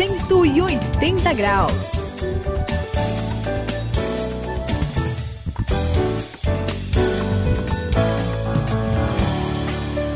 180 graus.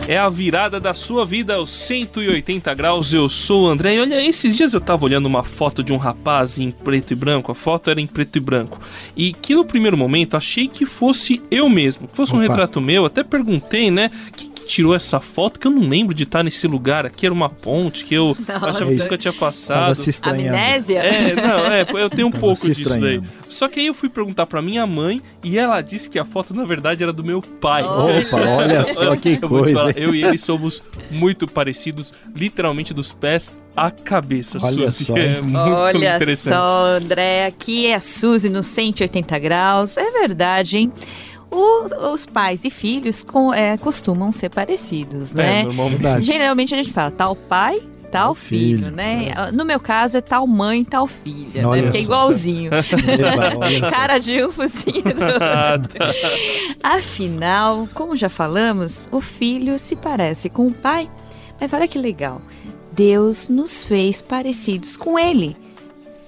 É a virada da sua vida aos 180 graus. Eu sou o André. E olha, esses dias eu tava olhando uma foto de um rapaz em preto e branco. A foto era em preto e branco. E que no primeiro momento achei que fosse eu mesmo, que fosse um retrato meu. Até perguntei, né? Quem que tirou essa foto? Que eu não lembro de estar nesse lugar. Aqui era uma ponte que eu Nossa. achava que nunca tinha passado. Tava se estranhando. Amnésia? É, não, é, eu tenho um Tava pouco disso daí. Só que aí eu fui perguntar pra minha mãe e ela disse que a foto na verdade era do meu pai. Opa, olha só que Eu coisa. falar, eu e ele somos muito parecidos, literalmente dos pés à cabeça. Olha Suzy. só, é muito Olha interessante. só, André, aqui é a Suzy no 180 graus. É verdade, hein? Os, os pais e filhos com- é, costumam ser parecidos, né? É, normalmente. Verdade. Geralmente a gente fala tal pai, tal filho, filho, né? No meu caso é tal mãe, tal filha, Olha né? Porque é igualzinho. Eba, só. Cara de um, focinho do outro. Afinal, como já falamos, o filho se parece com o pai. Mas olha que legal. Deus nos fez parecidos com ele.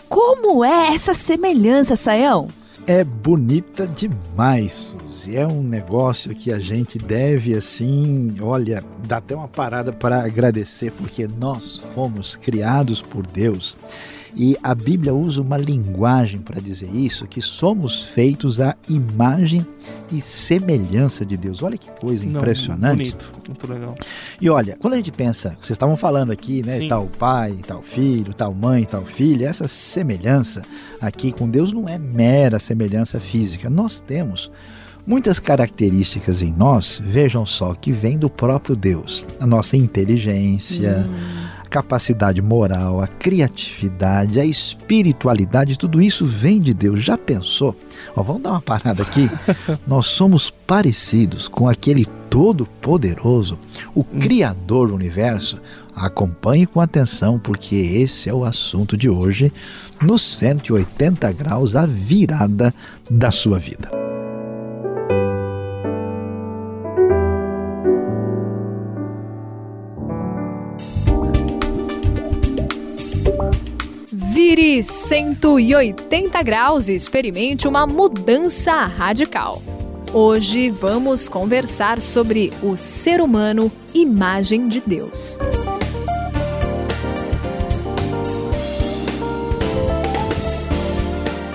Como é essa semelhança, Saião? É bonita demais, Suzy. É um negócio que a gente deve, assim, olha, dá até uma parada para agradecer, porque nós fomos criados por Deus. E a Bíblia usa uma linguagem para dizer isso, que somos feitos à imagem e semelhança de Deus. Olha que coisa Não, impressionante. Bonito, muito legal. E olha, quando a gente pensa, vocês estavam falando aqui, né? Sim. Tal pai, tal filho, tal mãe, tal filha, essa semelhança aqui com Deus não é mera semelhança física. Nós temos muitas características em nós, vejam só, que vem do próprio Deus. A nossa inteligência, a capacidade moral, a criatividade, a espiritualidade, tudo isso vem de Deus. Já pensou? Ó, vamos dar uma parada aqui. Nós somos parecidos com aquele Todo-Poderoso, o Criador do universo. Acompanhe com atenção, porque esse é o assunto de hoje, no 180 graus, a virada da sua vida. 180 graus e experimente uma mudança radical. Hoje vamos conversar sobre o ser humano, imagem de Deus.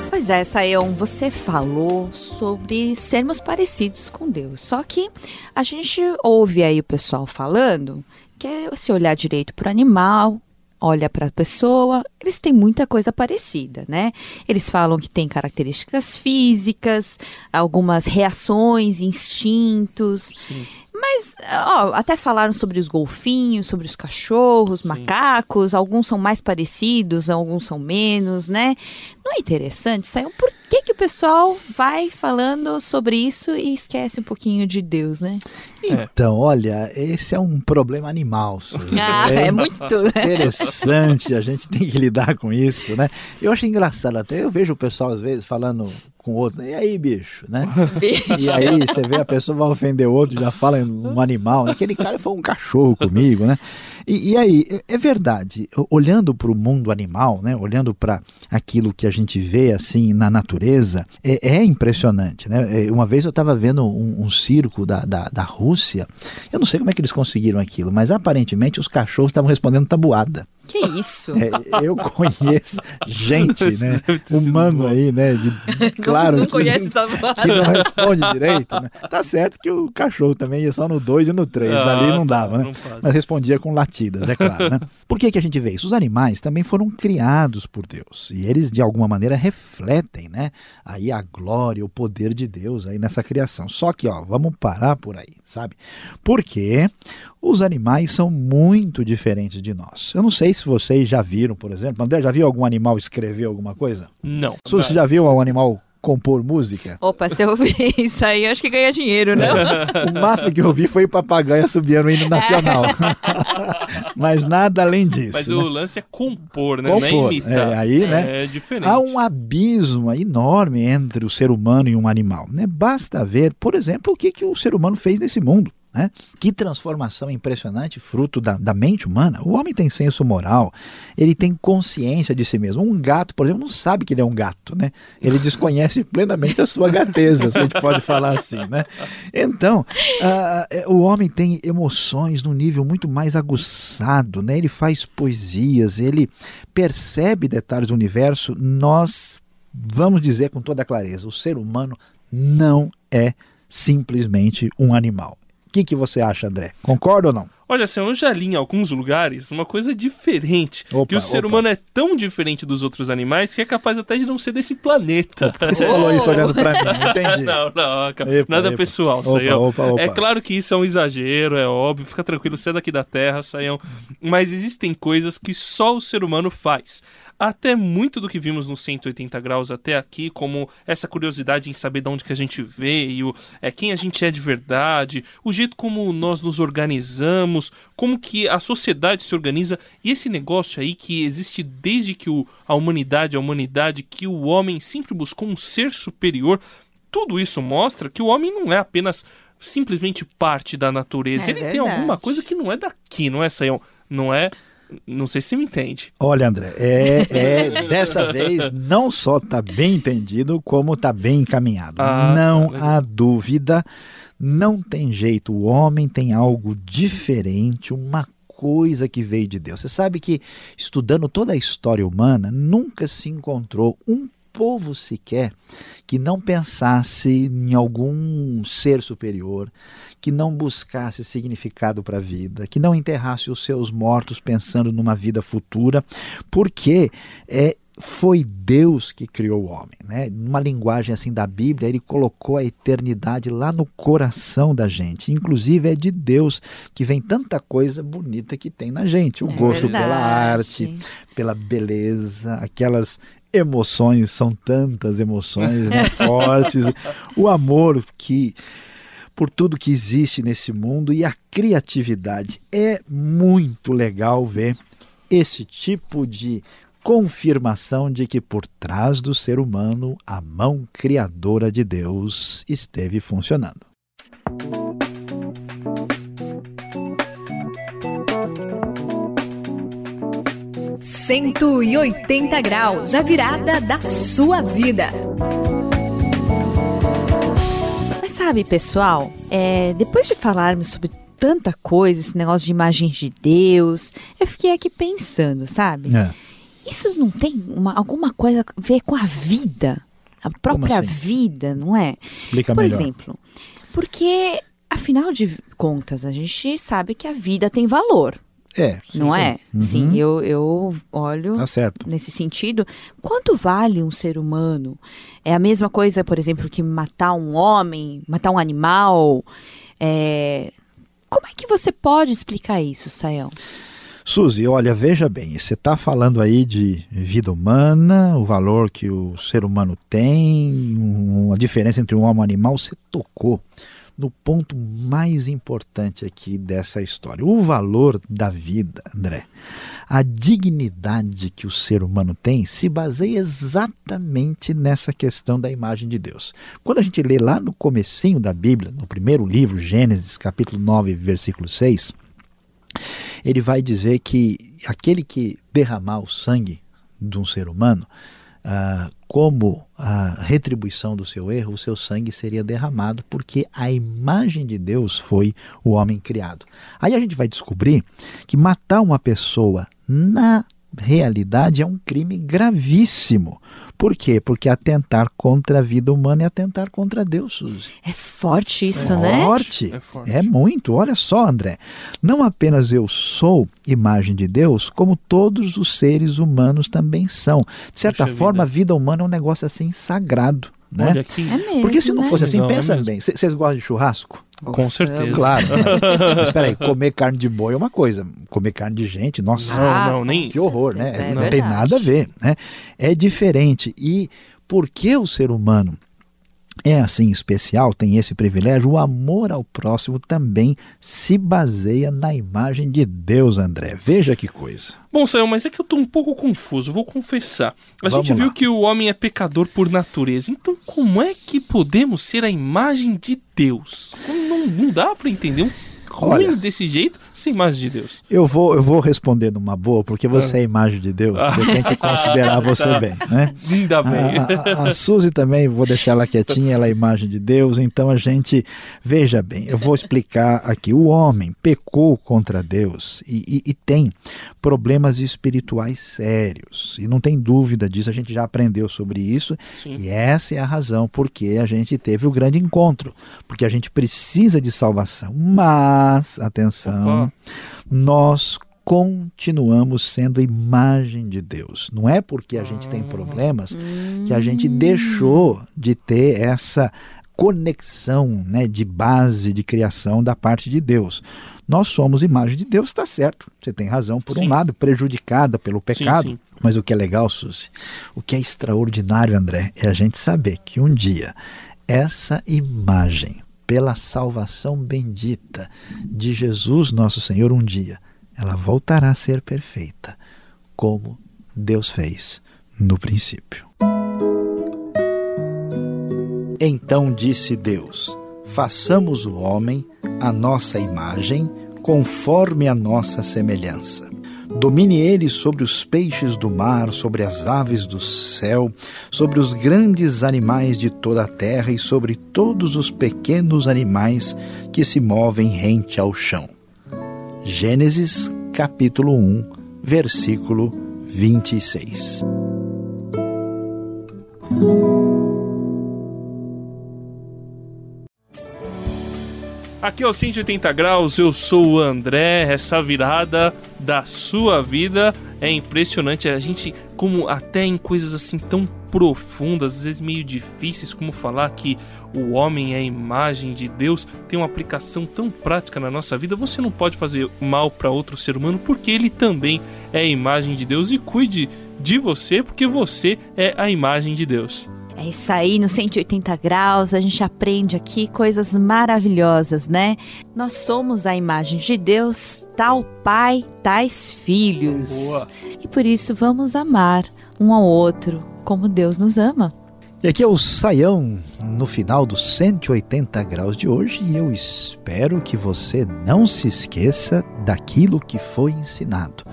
Pois é, Saião, você falou sobre sermos parecidos com Deus. Só que a gente ouve aí o pessoal falando que é se olhar direito para o animal, olha para a pessoa, eles têm muita coisa parecida, né? Eles falam que tem características físicas, algumas reações, instintos. Mas, ó, até falaram sobre os golfinhos, sobre os cachorros, macacos, alguns são mais parecidos, alguns são menos, né? Não é interessante, Saião? Por que, que o pessoal vai falando sobre isso e esquece um pouquinho de Deus, né? Então, olha, esse é um problema animal. Suzy. Ah, é muito, né? interessante, a gente tem que lidar com isso, né? Eu acho engraçado até, eu vejo o pessoal às vezes falando com o outro, e aí, bicho, né? E aí você vê a pessoa vai ofender o outro, já fala em um animal, né? aquele cara foi um cachorro comigo, né? E, e aí, é- é verdade, olhando para o mundo animal, né? Olhando para aquilo que a gente vê assim na natureza, é, é impressionante, né? É, Uma vez eu estava vendo um, um circo da, da, da Rússia, eu não sei como é que eles conseguiram aquilo, mas aparentemente os cachorros estavam respondendo tabuada. Que isso? É, eu conheço gente, né? Humano aí, né? De, claro não que, conhece essa que não responde direito, né? Tá certo que o cachorro também ia só no 2 e no 3, Ah, dali não tá, dava, né? não. Mas respondia com latidas, é claro, né? Por que, que a gente vê isso? Os animais também foram criados por Deus e eles de alguma maneira refletem, né? Aí a glória, o poder de Deus aí nessa criação. Só que, ó, vamos parar por aí, sabe? Porque os animais são muito diferentes de nós. Eu não sei se vocês já viram, por exemplo, André, já viu algum animal escrever alguma coisa? Não. Su, Você já viu um animal compor música? Opa, se eu ver isso aí, eu acho que ganha dinheiro, não? O máximo que eu vi foi o papagaio assobiando o hino nacional. Mas nada além disso. Mas né? o lance é compor, né? Não Compor. é imitar. É, aí, né? É diferente. Há um abismo enorme entre o ser humano e um animal. Né? Basta ver, por exemplo, o que, que o ser humano fez nesse mundo. Né? Que transformação impressionante, fruto da, da, mente humana. O homem tem senso moral, ele tem consciência de si mesmo. Um gato, por exemplo, não sabe que ele é um gato, né? Ele desconhece plenamente a sua gateza, se a gente pode falar assim, né? Então, uh, o homem tem emoções num nível muito mais aguçado, né? Ele faz poesias, ele percebe detalhes do universo. Nós vamos dizer com toda clareza, o ser humano não é simplesmente um animal. O que, que você acha, André? Concorda ou não? Olha, assim, eu já li em alguns lugares uma coisa diferente. Opa, que o ser opa. humano é tão diferente dos outros animais que é capaz até de não ser desse planeta. Por que você falou isso olhando pra mim? Entendi. não, não, epa, nada pessoal, Saião. É claro que isso é um exagero, é óbvio, fica tranquilo, você é daqui da Terra, Saião. Mas existem coisas que só o ser humano faz até muito do que vimos no 180 graus até aqui, como essa curiosidade em saber de onde que a gente veio, é quem a gente é de verdade, o jeito como nós nos organizamos, como que a sociedade se organiza e esse negócio aí que existe desde que o, a humanidade, a humanidade, que o homem sempre buscou um ser superior. Tudo isso mostra que o homem não é apenas simplesmente parte da natureza, é ele verdade. tem alguma coisa que não é daqui, não é, Sayão? Não é não sei se me entende. Olha, André, é, é dessa vez não só está bem entendido, como está bem encaminhado. Ah, não tá há dúvida, não tem jeito. O homem tem algo diferente, uma coisa que veio de Deus. Você sabe que, estudando toda a história humana, nunca se encontrou um povo sequer que não pensasse em algum ser superior, que não buscasse significado para a vida, que não enterrasse os seus mortos pensando numa vida futura, porque é foi Deus que criou o homem, né? Numa linguagem assim da Bíblia, ele colocou a eternidade lá no coração da gente. Inclusive é de Deus que vem tanta coisa bonita que tem na gente, o é gosto verdade. pela arte, pela beleza, aquelas emoções, são tantas emoções né, fortes, o amor que por tudo que existe nesse mundo e a criatividade. É muito legal ver esse tipo de confirmação de que por trás do ser humano a mão criadora de Deus esteve funcionando. 180 graus, a virada da sua vida. Mas sabe, pessoal, é, depois de falarmos sobre tanta coisa, esse negócio de imagens de Deus, eu fiquei aqui pensando, sabe? É. Isso não tem uma, alguma coisa a ver com a vida? A própria assim? vida, não é? Explica Por melhor. Por exemplo, porque, afinal de contas, a gente sabe que a vida tem valor. É. Não sim. é? Uhum. Sim, eu, eu olho tá nesse sentido. Quanto vale um ser humano? É a mesma coisa, por exemplo, que matar um homem, matar um animal. É... Como é que você pode explicar isso, Sayão? Suzy, olha, veja bem, você está falando aí de vida humana, o valor que o ser humano tem, uma diferença entre um homem e um animal, você tocou no ponto mais importante aqui dessa história: o valor da vida, André. A dignidade que o ser humano tem se baseia exatamente nessa questão da imagem de Deus. Quando a gente lê lá no comecinho da Bíblia, no primeiro livro, Gênesis, capítulo 9, versículo 6, ele vai dizer que aquele que derramar o sangue de um ser humano, uh, como a retribuição do seu erro, o seu sangue seria derramado, porque a imagem de Deus foi o homem criado. Aí a gente vai descobrir que matar uma pessoa na realidade é um crime gravíssimo. Por quê? Porque atentar contra a vida humana é atentar contra Deus, Suzy. É forte isso, é né? Forte. É forte. É muito. Olha só, André. Não apenas eu sou imagem de Deus, como todos os seres humanos também são. De certa Puxa forma, vida. a vida humana é um negócio assim sagrado. Né? Olha aqui. É mesmo, Porque se não né? fosse assim, Legal, pensa é bem. Vocês gostam de churrasco? Com certeza. Claro. Mas, mas peraí, comer carne de boi é uma coisa. Comer carne de gente, nossa. Não, não, nem Que horror, né? É não verdade. tem nada a ver, né? É diferente. E por que o ser humano é assim especial, tem esse privilégio, o amor ao próximo também se baseia na imagem de Deus, André. Veja que coisa. Bom, Sayão, mas é que eu tô um pouco confuso, vou confessar. A Vamos gente viu lá. que o homem é pecador por natureza, então como é que podemos ser a imagem de Deus? Eu não não, não dá para entender um ruim Olha, desse jeito sem imagem de Deus? Eu vou, eu vou responder numa boa, porque você ah. é imagem de Deus. Eu tenho que considerar você tá. bem, né? Ainda bem. A, a, a Suzy também, vou deixar ela quietinha, ela é imagem de Deus. Então a gente, veja bem, eu vou explicar aqui. O homem pecou contra Deus e, e, e tem problemas espirituais sérios. E não tem dúvida disso, a gente já aprendeu sobre isso. Sim. E essa é a razão porque a gente teve o grande encontro. Porque a gente precisa de salvação. Mas mas, atenção, Opa. nós continuamos sendo imagem de Deus. Não é porque a gente tem problemas que a gente deixou de ter essa conexão né, de base de criação da parte de Deus. Nós somos imagem de Deus, está certo. Você tem razão, por sim. um lado, prejudicada pelo pecado. Sim, sim. Mas o que é legal, Suzy, o que é extraordinário, André, é a gente saber que um dia essa imagem pela salvação bendita de Jesus nosso Senhor um dia, ela voltará a ser perfeita, como Deus fez no princípio. Então disse Deus: Façamos o homem a nossa imagem, conforme a nossa semelhança Domine ele sobre os peixes do mar, sobre as aves do céu, sobre os grandes animais de toda a terra e sobre todos os pequenos animais que se movem rente ao chão. Gênesis capítulo 1, versículo 26. Aqui é o 180 graus, eu sou o André. Essa virada da sua vida é impressionante. A gente, como até em coisas assim tão profundas, às vezes meio difíceis, como falar que o homem é a imagem de Deus, tem uma aplicação tão prática na nossa vida. Você não pode fazer mal para outro ser humano porque ele também é a imagem de Deus e cuide de você porque você é a imagem de Deus. É isso aí, no 180 graus, a gente aprende aqui coisas maravilhosas, né? Nós somos a imagem de Deus, tal pai, tais filhos. Boa. E por isso vamos amar um ao outro como Deus nos ama. E aqui é o Saião no final dos 180 graus de hoje e eu espero que você não se esqueça daquilo que foi ensinado.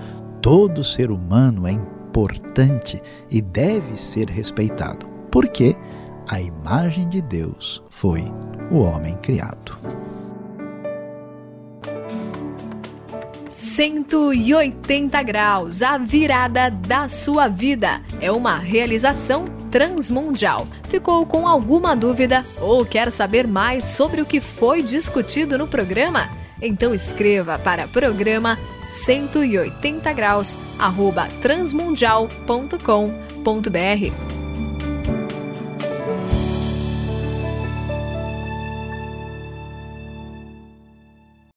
Todo ser humano é importante e deve ser respeitado porque a imagem de Deus foi o homem criado. 180 graus, a virada da sua vida. É uma realização transmundial. Ficou com alguma dúvida ou quer saber mais sobre o que foi discutido no programa? Então escreva para programa 180 graus arroba transmundial.com.br